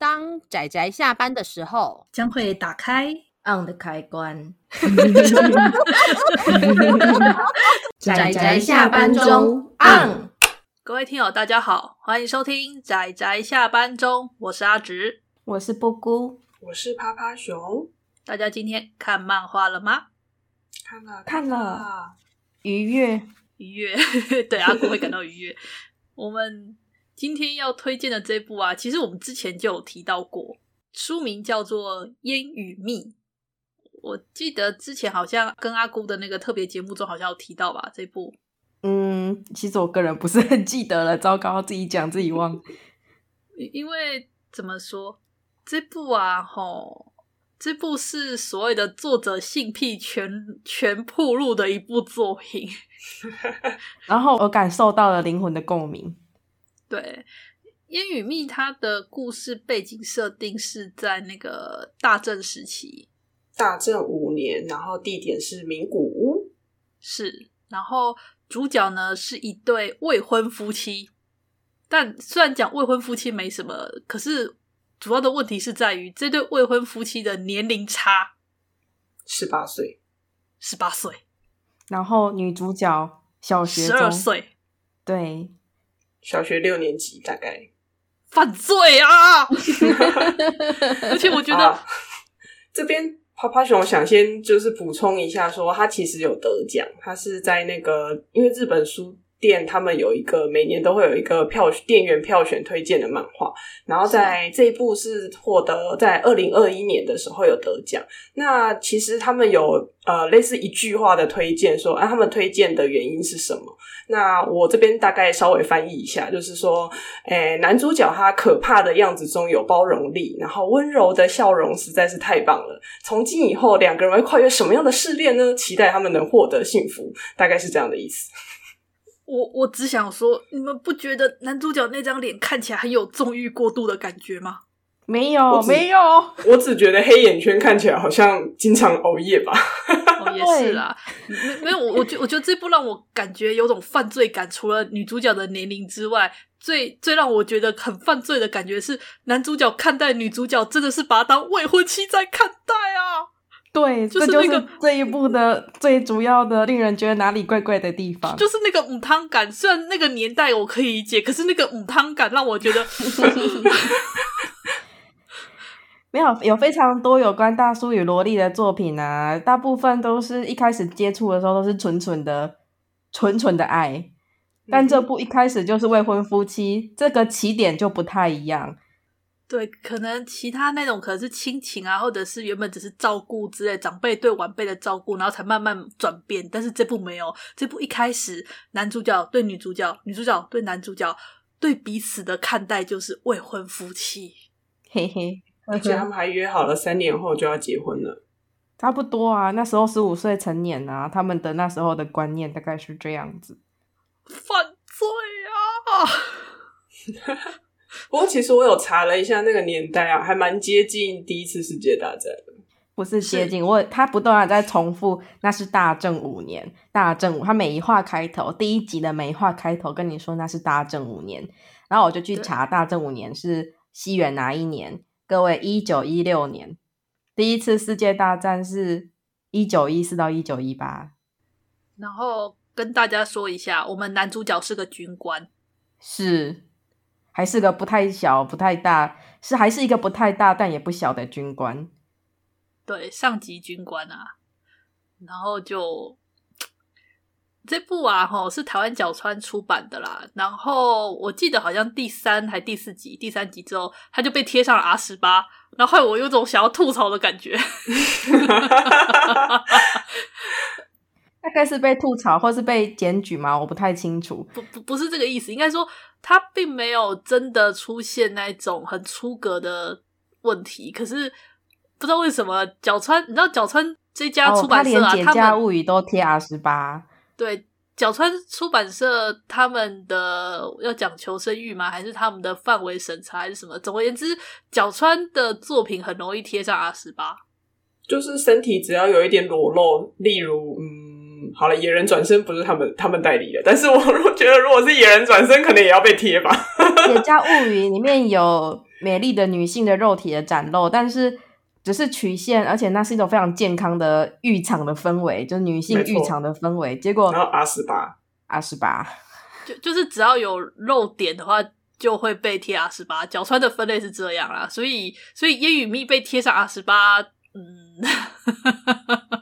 当仔仔下班的时候，将会打开 on 的开关。仔仔下班中 on。各位听友，大家好，欢迎收听仔仔下班中，我是阿直，我是布姑，我是趴趴熊。大家今天看漫画了吗？看了，看了，愉悦，愉悦。对，阿姑会感到愉悦。我们。今天要推荐的这部啊，其实我们之前就有提到过，书名叫做《烟与蜜》。我记得之前好像跟阿姑的那个特别节目中好像有提到吧，这部。嗯，其实我个人不是很记得了，糟糕，自己讲自己忘。因为怎么说，这部啊，吼，这部是所谓的作者性癖全全铺路的一部作品，然后我感受到了灵魂的共鸣。对，《烟雨蜜》它的故事背景设定是在那个大正时期，大正五年，然后地点是名古屋，是，然后主角呢是一对未婚夫妻，但虽然讲未婚夫妻没什么，可是主要的问题是在于这对未婚夫妻的年龄差，十八岁，十八岁，然后女主角小学十二岁，对。小学六年级大概犯罪啊！而且我觉得、啊、这边趴趴熊想先就是补充一下说，说他其实有得奖，他是在那个因为日本书。店他们有一个每年都会有一个票店员票选推荐的漫画，然后在这一部是获得在二零二一年的时候有得奖。那其实他们有呃类似一句话的推荐说，啊他们推荐的原因是什么？那我这边大概稍微翻译一下，就是说，诶男主角他可怕的样子中有包容力，然后温柔的笑容实在是太棒了。从今以后两个人会跨越什么样的试炼呢？期待他们能获得幸福，大概是这样的意思。我我只想说，你们不觉得男主角那张脸看起来很有纵欲过度的感觉吗？没有，没有，我只觉得黑眼圈看起来好像经常熬夜吧。哦，也是啦，没没有，我我觉我觉得这部让我感觉有种犯罪感。除了女主角的年龄之外，最最让我觉得很犯罪的感觉是男主角看待女主角真的是把她当未婚妻在看待啊。对，就是那个这，就是这一部的最主要的令人觉得哪里怪怪的地方，就是那个母汤感。虽然那个年代我可以理解，可是那个母汤感让我觉得 没有有非常多有关大叔与萝莉的作品啊，大部分都是一开始接触的时候都是纯纯的纯纯的爱，但这部一开始就是未婚夫妻，这个起点就不太一样。对，可能其他那种可能是亲情啊，或者是原本只是照顾之类长辈对晚辈的照顾，然后才慢慢转变。但是这部没有，这部一开始男主角对女主角，女主角对男主角，对彼此的看待就是未婚夫妻，嘿嘿。而且他们还约好了三年后就要结婚了，差不多啊。那时候十五岁成年啊，他们的那时候的观念大概是这样子。犯罪啊！不过，其实我有查了一下那个年代啊，还蛮接近第一次世界大战的。不是接近，我他不断的在重复，那是大正五年，大正五。他每一话开头，第一集的每一话开头跟你说那是大正五年，然后我就去查大正五年是西元哪一年？各位，一九一六年，第一次世界大战是一九一四到一九一八。然后跟大家说一下，我们男主角是个军官，是。还是个不太小、不太大，是还是一个不太大但也不小的军官，对，上级军官啊。然后就这部啊，吼是台湾角川出版的啦。然后我记得好像第三还第四集，第三集之后他就被贴上了 R 十八，然后我有种想要吐槽的感觉。大概是被吐槽，或是被检举吗？我不太清楚。不不不是这个意思，应该说他并没有真的出现那种很出格的问题。可是不知道为什么角川，你知道角川这家出版社啊，哦、他连《简家物语》都贴 R 十八。对，角川出版社他们的要讲求生欲吗？还是他们的范围审查还是什么？总而言之，角川的作品很容易贴上 R 十八，就是身体只要有一点裸露，例如嗯。好了，野人转身不是他们他们代理的，但是我如果觉得如果是野人转身，可能也要被贴吧。《野家物语》里面有美丽的女性的肉体的展露，但是只是曲线，而且那是一种非常健康的浴场的氛围，就是女性浴场的氛围。结果，然后阿十八阿十八，就就是只要有露点的话，就会被贴 R 十八。角川的分类是这样啦，所以所以烟雨蜜被贴上 R 十八，嗯。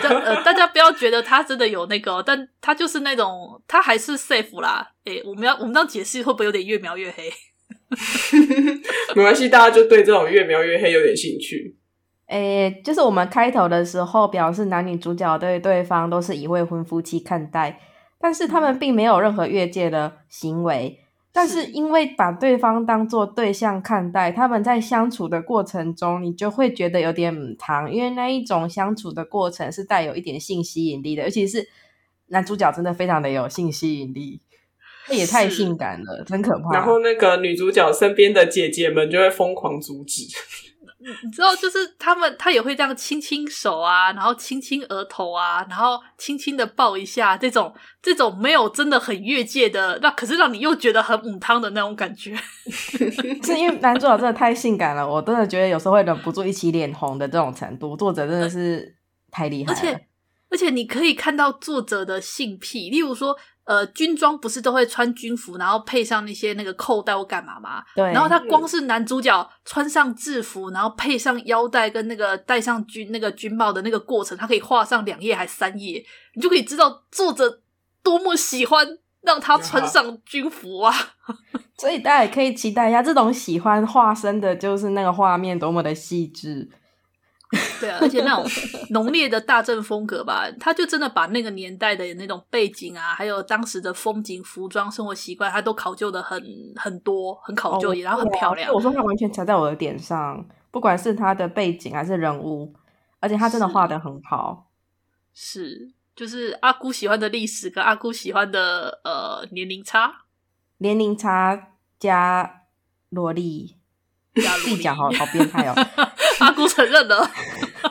呃，大家不要觉得他真的有那个，但他就是那种，他还是 safe 啦。诶、欸，我们要我们这样解释会不会有点越描越黑？没关系，大家就对这种越描越黑有点兴趣。诶、欸，就是我们开头的时候表示男女主角对对方都是以未婚夫妻看待，但是他们并没有任何越界的行为。但是因为把对方当做对象看待，他们在相处的过程中，你就会觉得有点母汤，因为那一种相处的过程是带有一点性吸引力的，尤其是男主角真的非常的有性吸引力，那也太性感了，真可怕。然后那个女主角身边的姐姐们就会疯狂阻止。你知道，就是他们，他也会这样亲亲手啊，然后亲亲额头啊，然后轻轻的抱一下，这种这种没有真的很越界的，那可是让你又觉得很母汤的那种感觉。是因为男主角真的太性感了，我真的觉得有时候会忍不住一起脸红的这种程度，作者真的是太厉害了。而且而且你可以看到作者的性癖，例如说。呃，军装不是都会穿军服，然后配上那些那个扣带或干嘛嘛？对。然后他光是男主角穿上制服，然后配上腰带跟那个戴上军那个军帽的那个过程，他可以画上两页还三页，你就可以知道作者多么喜欢让他穿上军服啊！所以大家也可以期待一下，这种喜欢化身的就是那个画面多么的细致。对啊，而且那种浓烈的大正风格吧，他就真的把那个年代的那种背景啊，还有当时的风景、服装、生活习惯，他都考究的很很多，很考究，然后很漂亮。我说他完全踩在我的点上，不管是他的背景还是人物，而且他真的画的很好。是，是，就是阿姑喜欢的历史跟阿姑喜欢的呃年龄差，年龄差加萝莉。自己讲好好变态哦！阿 姑承认了，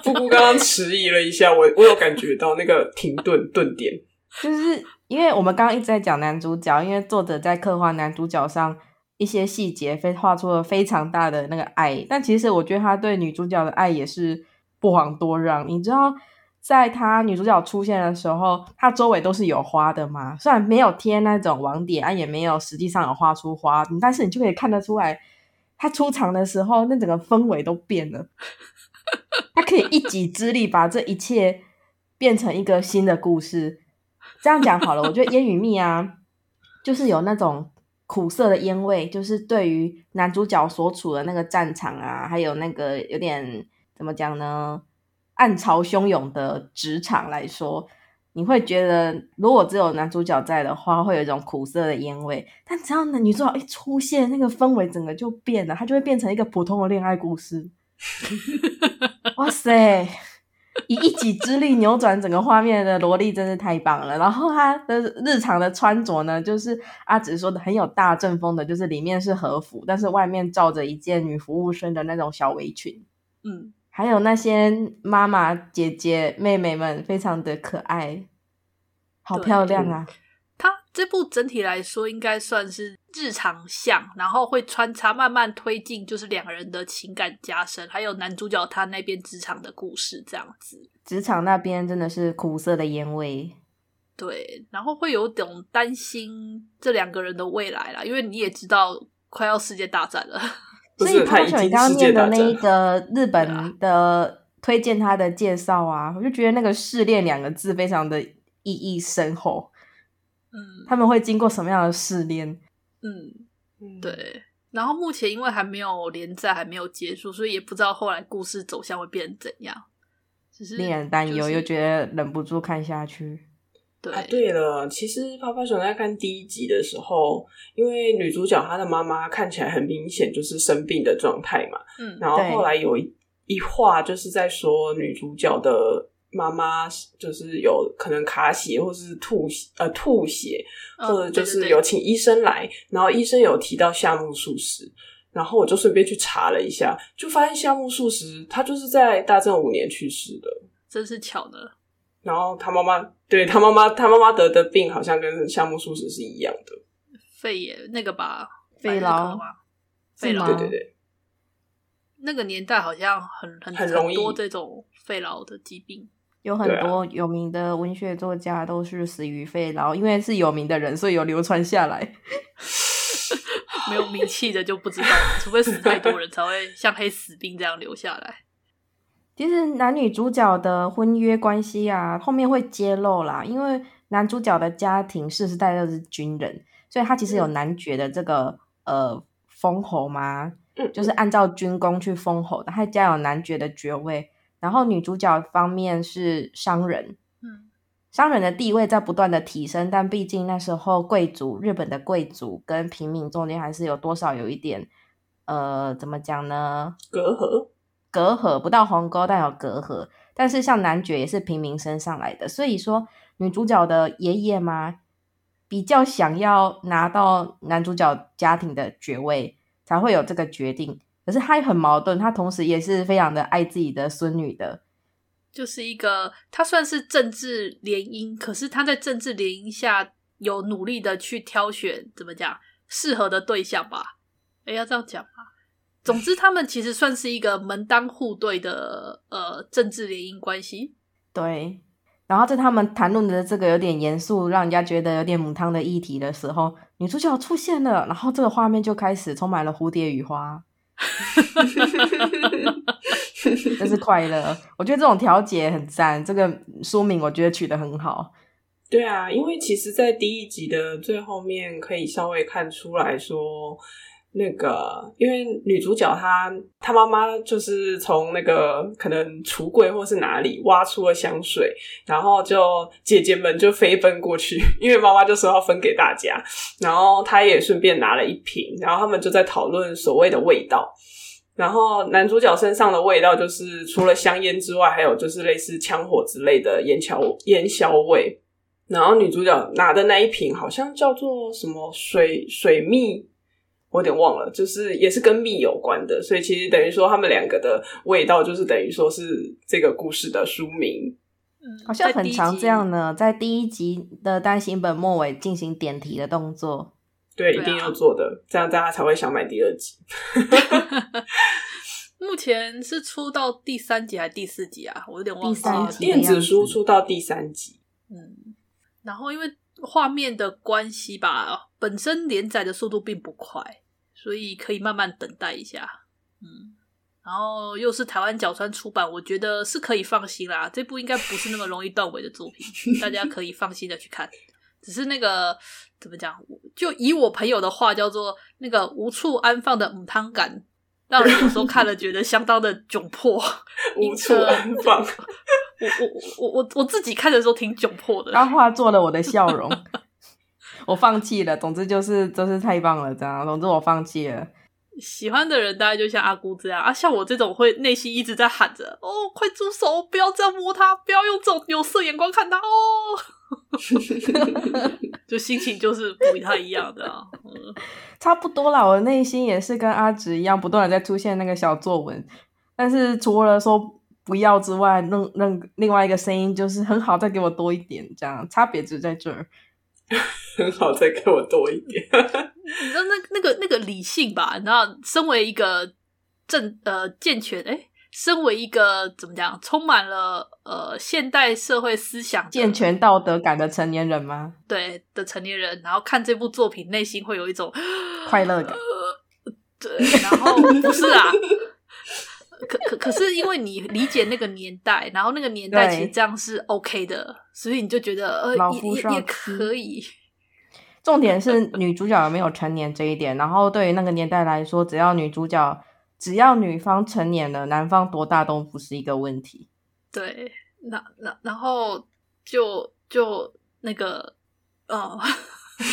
布姑刚刚迟疑了一下，我我有感觉到那个停顿顿点，就是因为我们刚刚一直在讲男主角，因为作者在刻画男主角上一些细节，非画出了非常大的那个爱，但其实我觉得他对女主角的爱也是不遑多让。你知道，在他女主角出现的时候，他周围都是有花的嘛，虽然没有贴那种网点，啊，也没有实际上有画出花，但是你就可以看得出来。他出场的时候，那整个氛围都变了。他可以一己之力把这一切变成一个新的故事。这样讲好了，我觉得烟雨蜜啊，就是有那种苦涩的烟味，就是对于男主角所处的那个战场啊，还有那个有点怎么讲呢，暗潮汹涌的职场来说。你会觉得，如果只有男主角在的话，会有一种苦涩的烟味。但只要女主角一出现，那个氛围整个就变了，它就会变成一个普通的恋爱故事。哇塞！以一己之力扭转整个画面的萝莉真是太棒了。然后她的日常的穿着呢，就是阿紫说的很有大正风的，就是里面是和服，但是外面罩着一件女服务生的那种小围裙。嗯。还有那些妈妈、姐姐、妹妹们，非常的可爱，好漂亮啊！它这部整体来说应该算是日常向，然后会穿插慢慢推进，就是两个人的情感加深，还有男主角他那边职场的故事这样子。职场那边真的是苦涩的烟味，对，然后会有种担心这两个人的未来啦，因为你也知道快要世界大战了。所以，潘雪你刚刚念的那一个日本的推荐他的介绍啊，啊，我就觉得那个“试炼”两个字非常的意义深厚。嗯，他们会经过什么样的试炼？嗯，对。然后目前因为还没有连载，还没有结束，所以也不知道后来故事走向会变成怎样。只是令人担忧，又觉得忍不住看下去。对。啊，对了，其实泡泡熊在看第一集的时候，因为女主角她的妈妈看起来很明显就是生病的状态嘛，嗯，然后后来有一一话就是在说女主角的妈妈就是有可能卡血或是吐血，呃，吐血，或者就是有请医生来，嗯，然后医生有提到夏目漱石，然后我就顺便去查了一下，就发现夏目漱石他就是在大正五年去世的，真是巧呢。然后他妈妈对他妈妈，他妈妈得的病好像跟夏目漱石是一样的，肺炎那个吧，肺痨，肺痨，对对对，那个年代好像很很很容易多这种肺痨的疾病，有很多有名的文学作家都是死于肺痨，因为是有名的人，所以有流传下来。没有名气的就不知道了，除非死太多人才会像黑死病这样留下来。其实男女主角的婚约关系啊，后面会揭露啦，因为男主角的家庭世世代代都是军人，所以他其实有男爵的这个呃封侯嘛，就是按照军功去封侯的，他家有男爵的爵位。然后女主角方面是商人。商人的地位在不断的提升，但毕竟那时候贵族，日本的贵族跟平民中间还是有多少有一点，呃，怎么讲呢？隔阂，隔阂不到鸿沟，但有隔阂。但是像男爵也是平民身上来的，所以说女主角的爷爷嘛，比较想要拿到男主角家庭的爵位，才会有这个决定。可是他也很矛盾，他同时也是非常的爱自己的孙女的。就是一个，他算是政治联姻，可是他在政治联姻下有努力的去挑选，怎么讲适合的对象吧？诶，要这样讲吗？总之，他们其实算是一个门当户对的呃政治联姻关系。对。然后在他们谈论的这个有点严肃，让人家觉得有点母汤的议题的时候，女主角出现了，然后这个画面就开始充满了蝴蝶与花。这是快乐，我觉得这种调节很赞。这个书名我觉得取得很好。对啊，因为其实，在第一集的最后面，可以稍微看出来说，那个因为女主角她她妈妈就是从那个可能橱柜或是哪里挖出了香水，然后就姐姐们就飞奔过去，因为妈妈就说要分给大家，然后她也顺便拿了一瓶，然后他们就在讨论所谓的味道。然后男主角身上的味道就是除了香烟之外，还有就是类似枪火之类的烟硝烟硝味。然后女主角拿的那一瓶好像叫做什么水水蜜，我有点忘了，就是也是跟蜜有关的。所以其实等于说他们两个的味道就是等于说是这个故事的书名。嗯，好像很常这样呢，在第一集的单行本末尾进行点题的动作。对，一定要做的，啊、这样大家才会想买第二集。目前是出到第三集还是第四集啊？我有点忘记了。电子书出到第三集，嗯，然后因为画面的关系吧，本身连载的速度并不快，所以可以慢慢等待一下。嗯，然后又是台湾角川出版，我觉得是可以放心啦。这部应该不是那么容易断尾的作品，大家可以放心的去看。只是那个怎么讲？就以我朋友的话叫做那个无处安放的母汤感，让人有时候看了觉得相当的窘迫。无处安放，我我我我我自己看的时候挺窘迫的。他化作了我的笑容，我放弃了。总之就是真、就是太棒了，这样。总之我放弃了。喜欢的人大概就像阿姑这样啊，像我这种会内心一直在喊着：“哦，快住手！不要这样摸他，不要用这种有色眼光看他哦。”就心情就是不太一样的啊。嗯，差不多啦，我的内心也是跟阿直一样，不断的在出现那个小作文。但是除了说不要之外，另另另外一个声音就是很好，再给我多一点，这样差别只在这儿。很好，再给我多一点。你知道那那个那个理性吧？你知道，身为一个正呃健全哎，身为一个怎么讲，充满了呃现代社会思想、健全道德感的成年人吗？对的成年人，然后看这部作品，内心会有一种快乐感。呃，对，然后不是啊。可可可是，因为你理解那个年代，然后那个年代其实这样是 OK 的，所以你就觉得呃也也可以。重点是女主角有没有成年这一点，然后对于那个年代来说，只要女主角只要女方成年了，男方多大都不是一个问题。对，那那然后就就那个呃。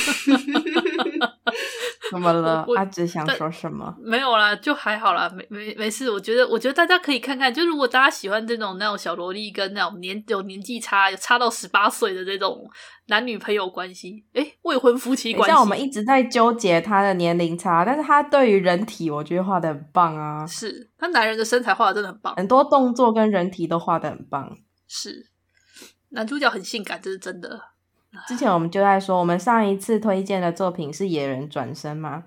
怎么了？阿直想说什么？没有啦，就还好啦，没没没事。我觉得，我觉得大家可以看看，就如果大家喜欢这种那种小萝莉跟那种年有年纪差，有差到十八岁的这种男女朋友关系，诶，未婚夫妻关系。像我们一直在纠结他的年龄差，但是他对于人体，我觉得画的很棒啊。是他男人的身材画的真的很棒，很多动作跟人体都画的很棒。是男主角很性感，这是真的。之前我们就在说，我们上一次推荐的作品是《野人转生》嘛，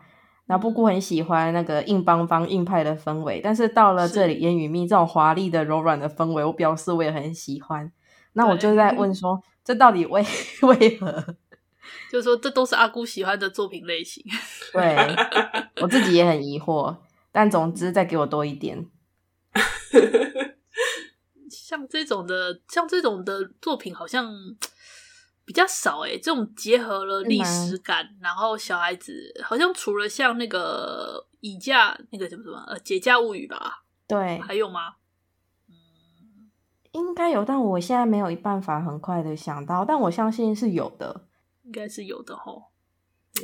那布谷很喜欢那个硬邦邦、硬派的氛围，但是到了这里，烟雨蜜这种华丽的、柔软的氛围，我表示我也很喜欢。那我就在问说，这到底为 为何？就是说，这都是阿姑喜欢的作品类型。对，我自己也很疑惑，但总之再给我多一点。像这种的，像这种的作品，好像。比较少诶，这种结合了历史感，然后小孩子好像除了像那个以嫁那个什么什么呃《解嫁物语》吧，对，还有吗？嗯，应该有，但我现在没有办法很快的想到，但我相信是有的，应该是有的吼。嗯，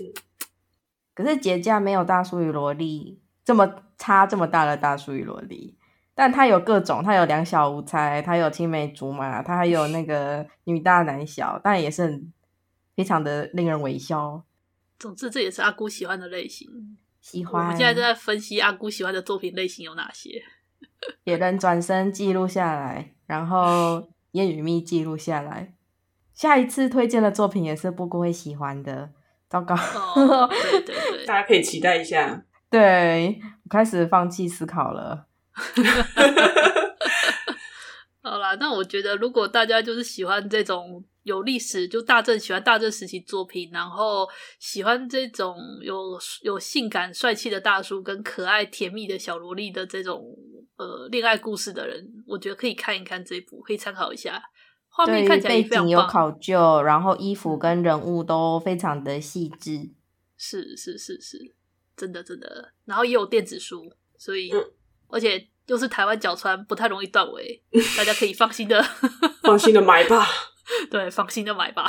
可是《节假》没有大叔与萝莉这么差这么大的大叔与萝莉。但他有各种，他有两小无猜，他有青梅竹马，他还有那个女大男小，但也是很非常的令人微笑。总之，这也是阿姑喜欢的类型。喜欢。我们现在正在分析阿姑喜欢的作品类型有哪些。野人转身记录下来，然后 烟雨蜜记录下来。下一次推荐的作品也是布姑会喜欢的。糟糕，哦、对对对，大家可以期待一下。对，我开始放弃思考了。好啦，那我觉得如果大家就是喜欢这种有历史，就大正喜欢大正时期作品，然后喜欢这种有有性感帅气的大叔跟可爱甜蜜的小萝莉的这种呃恋爱故事的人，我觉得可以看一看这部，可以参考一下。画面看起来背景有考究，然后衣服跟人物都非常的细致，是是是是，真的真的，然后也有电子书，所以。嗯而且又是台湾角川，不太容易断尾，大家可以放心的 放心的买吧。对，放心的买吧。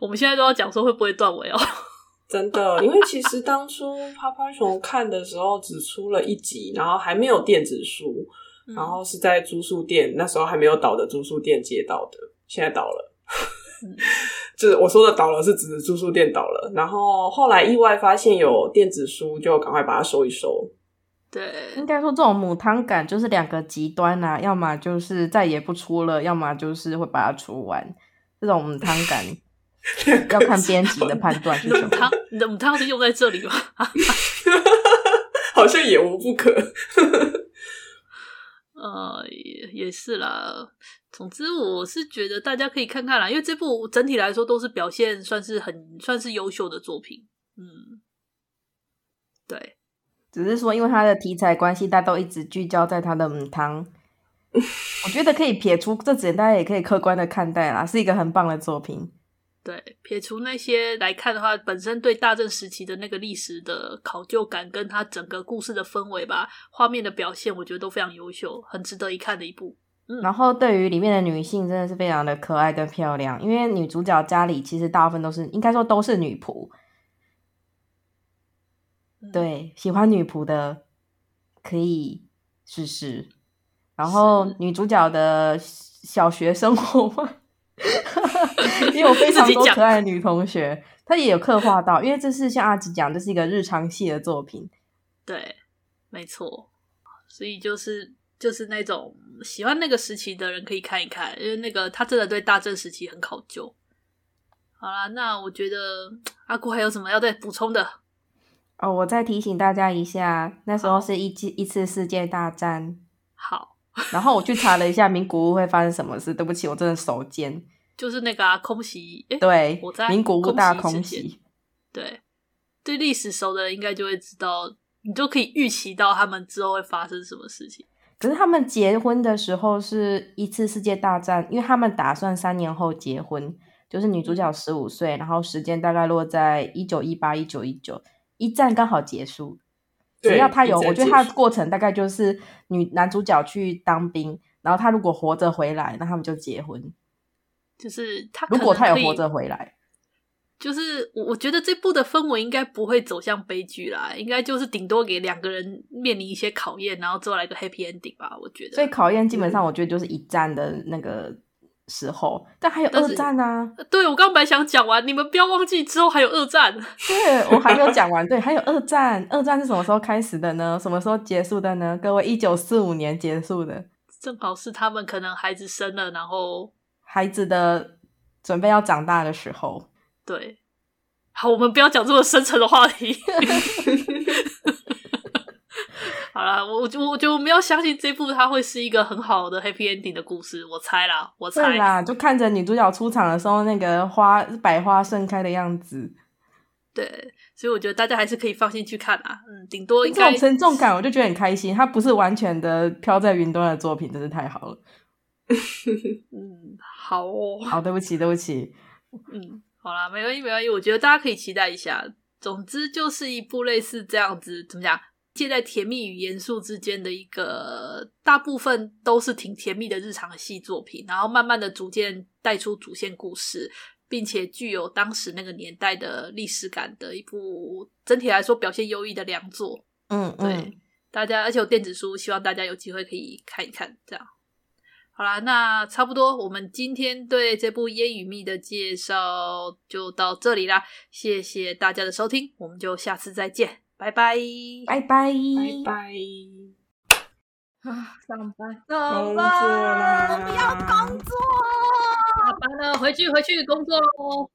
我们现在都要讲说会不会断尾哦。真的，因为其实当初趴趴熊看的时候只出了一集，然后还没有电子书，嗯、然后是在租书店，那时候还没有倒的租书店接到的，现在倒了。嗯、就是我说的倒了，是指租书店倒了。然后后来意外发现有电子书，就赶快把它收一收。对，应该说这种母汤感就是两个极端啊，要么就是再也不出了，要么就是会把它出完。这种母汤感 要看编辑的判断是什么。汤，你的母汤是用在这里吗？好像也无不可。呃，也也是啦。总之，我是觉得大家可以看看啦，因为这部整体来说都是表现算是很算是优秀的作品。嗯，对。只是说，因为他的题材关系，大家都一直聚焦在他的母汤。我觉得可以撇除这点，大家也可以客观的看待啦，是一个很棒的作品。对，撇除那些来看的话，本身对大正时期的那个历史的考究感，跟它整个故事的氛围吧，画面的表现，我觉得都非常优秀，很值得一看的一部。嗯，然后对于里面的女性，真的是非常的可爱跟漂亮，因为女主角家里其实大部分都是，应该说都是女仆。对，喜欢女仆的可以试试。然后女主角的小学生活，也有非常多可爱的女同学，她也有刻画到。因为这是像阿吉讲，这是一个日常系的作品。对，没错。所以就是就是那种喜欢那个时期的人可以看一看，因为那个他真的对大正时期很考究。好啦，那我觉得阿姑还有什么要再补充的？哦，我再提醒大家一下，那时候是一次一次世界大战。好，然后我去查了一下名古屋会发生什么事。对不起，我真的手贱。就是那个啊，空袭。诶对，我在名古屋大空袭。对，对历史熟的人应该就会知道，你就可以预期到他们之后会发生什么事情。可是他们结婚的时候是一次世界大战，因为他们打算三年后结婚，就是女主角十五岁，然后时间大概落在一九一八一九一九。一战刚好结束，只要他有，我觉得他的过程大概就是女男主角去当兵，然后他如果活着回来，那他们就结婚。就是他如果他有活着回来，就是我我觉得这部的氛围应该不会走向悲剧啦，应该就是顶多给两个人面临一些考验，然后做来一个 happy ending 吧。我觉得，所以考验基本上我觉得就是一战的那个。时候，但还有二战啊！对，我刚本来想讲完，你们不要忘记之后还有二战。对，我还没有讲完，对，还有二战。二战是什么时候开始的呢？什么时候结束的呢？各位，一九四五年结束的，正好是他们可能孩子生了，然后孩子的准备要长大的时候。对，好，我们不要讲这么深沉的话题。好了，我我我觉得我们要相信这部它会是一个很好的 happy ending 的故事。我猜啦，我猜啦，就看着女主角出场的时候，那个花百花盛开的样子。对，所以我觉得大家还是可以放心去看啊。嗯，顶多应该这种沉重感，我就觉得很开心。它不是完全的飘在云端的作品，真是太好了。嗯，好哦。好，对不起，对不起。嗯，好啦，没关系，没关系。我觉得大家可以期待一下。总之，就是一部类似这样子，怎么讲？介在甜蜜与严肃之间的一个，大部分都是挺甜蜜的日常戏作品，然后慢慢的逐渐带出主线故事，并且具有当时那个年代的历史感的一部，整体来说表现优异的良作。嗯，嗯，对，大家，而且有电子书，希望大家有机会可以看一看。这样，好啦，那差不多，我们今天对这部《烟雨蜜》的介绍就到这里啦，谢谢大家的收听，我们就下次再见。拜拜，拜拜，拜拜。啊，上班，工作啦！我不要工作，下班了，回去回去工作喽。